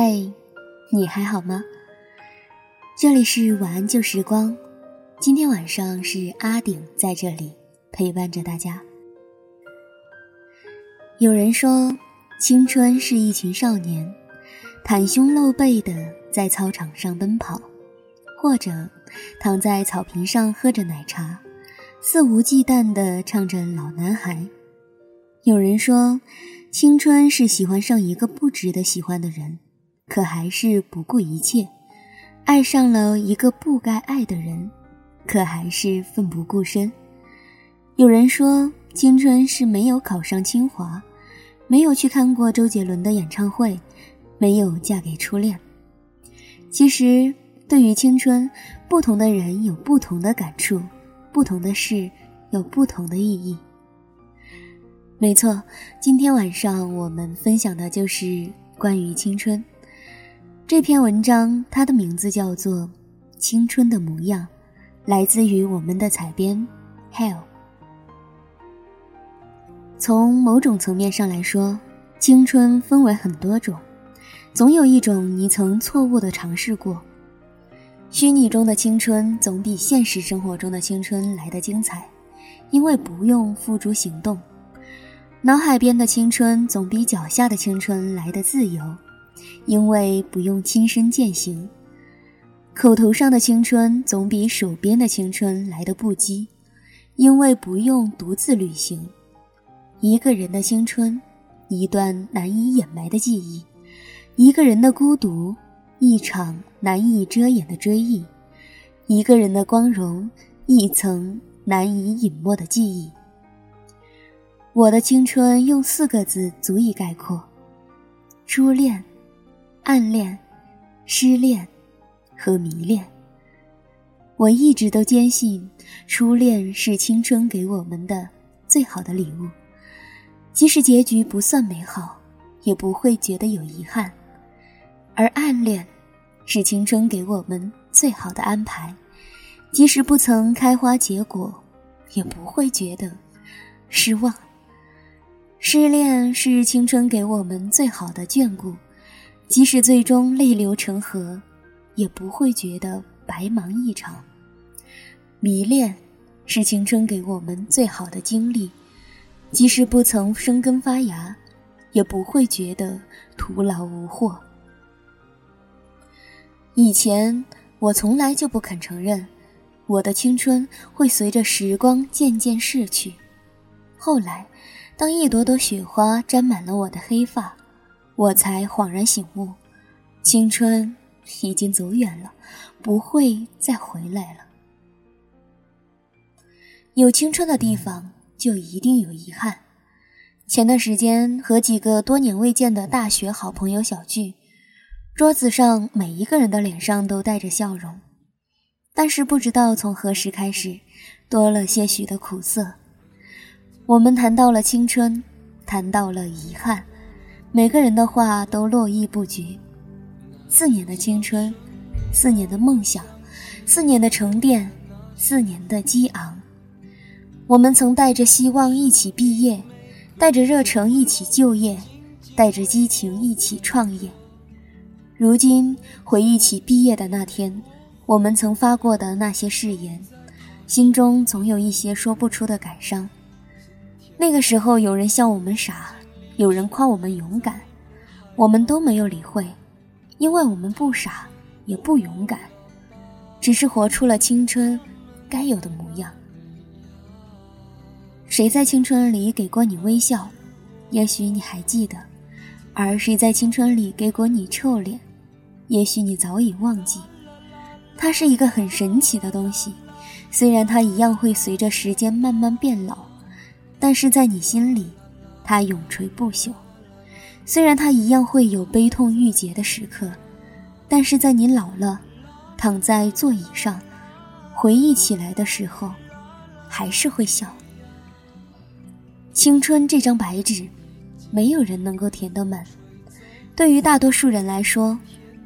嗨，你还好吗？这里是晚安旧时光，今天晚上是阿顶在这里陪伴着大家。有人说，青春是一群少年，袒胸露背的在操场上奔跑，或者躺在草坪上喝着奶茶，肆无忌惮的唱着《老男孩》。有人说。青春是喜欢上一个不值得喜欢的人，可还是不顾一切，爱上了一个不该爱的人，可还是奋不顾身。有人说，青春是没有考上清华，没有去看过周杰伦的演唱会，没有嫁给初恋。其实，对于青春，不同的人有不同的感触，不同的事有不同的意义。没错，今天晚上我们分享的就是关于青春这篇文章，它的名字叫做《青春的模样》，来自于我们的采编 Hell。从某种层面上来说，青春分为很多种，总有一种你曾错误的尝试过。虚拟中的青春总比现实生活中的青春来得精彩，因为不用付诸行动。脑海边的青春总比脚下的青春来得自由，因为不用亲身践行；口头上的青春总比手边的青春来的不羁，因为不用独自旅行。一个人的青春，一段难以掩埋的记忆；一个人的孤独，一场难以遮掩的追忆；一个人的光荣，一层难以隐没的记忆。我的青春用四个字足以概括：初恋、暗恋、失恋和迷恋。我一直都坚信，初恋是青春给我们的最好的礼物，即使结局不算美好，也不会觉得有遗憾；而暗恋是青春给我们最好的安排，即使不曾开花结果，也不会觉得失望。失恋是青春给我们最好的眷顾，即使最终泪流成河，也不会觉得白忙一场。迷恋是青春给我们最好的经历，即使不曾生根发芽，也不会觉得徒劳无获。以前我从来就不肯承认，我的青春会随着时光渐渐逝去，后来。当一朵朵雪花沾满了我的黑发，我才恍然醒悟，青春已经走远了，不会再回来了。有青春的地方，就一定有遗憾。前段时间和几个多年未见的大学好朋友小聚，桌子上每一个人的脸上都带着笑容，但是不知道从何时开始，多了些许的苦涩。我们谈到了青春，谈到了遗憾，每个人的话都络绎不绝。四年的青春，四年的梦想，四年的沉淀，四年的激昂。我们曾带着希望一起毕业，带着热诚一起就业，带着激情一起创业。如今回忆起毕业的那天，我们曾发过的那些誓言，心中总有一些说不出的感伤。那个时候，有人笑我们傻，有人夸我们勇敢，我们都没有理会，因为我们不傻，也不勇敢，只是活出了青春该有的模样。谁在青春里给过你微笑？也许你还记得；而谁在青春里给过你臭脸？也许你早已忘记。它是一个很神奇的东西，虽然它一样会随着时间慢慢变老。但是在你心里，它永垂不朽。虽然它一样会有悲痛欲绝的时刻，但是在你老了，躺在座椅上，回忆起来的时候，还是会笑。青春这张白纸，没有人能够填得满。对于大多数人来说，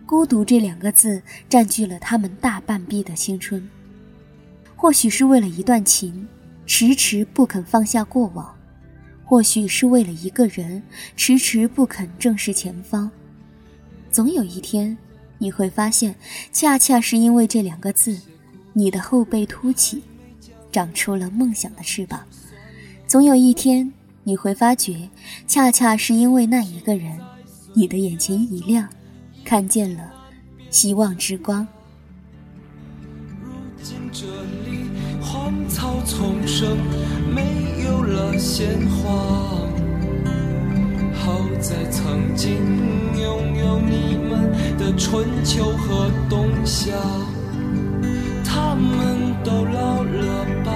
孤独这两个字占据了他们大半壁的青春。或许是为了一段情，迟迟不肯放下过往；或许是为了一个人，迟迟不肯正视前方。总有一天，你会发现，恰恰是因为这两个字，你的后背凸起，长出了梦想的翅膀。总有一天，你会发觉，恰恰是因为那一个人，你的眼前一亮，看见了希望之光。如今这里荒草丛生，没有了鲜花。好在曾经拥有你们的春秋和冬夏，他们都老了吧？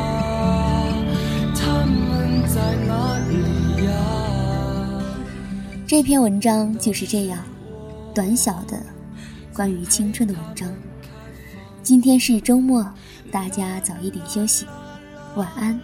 他们在哪里呀？这篇文章就是这样，短小的关于青春的文章。今天是周末，大家早一点休息，晚安。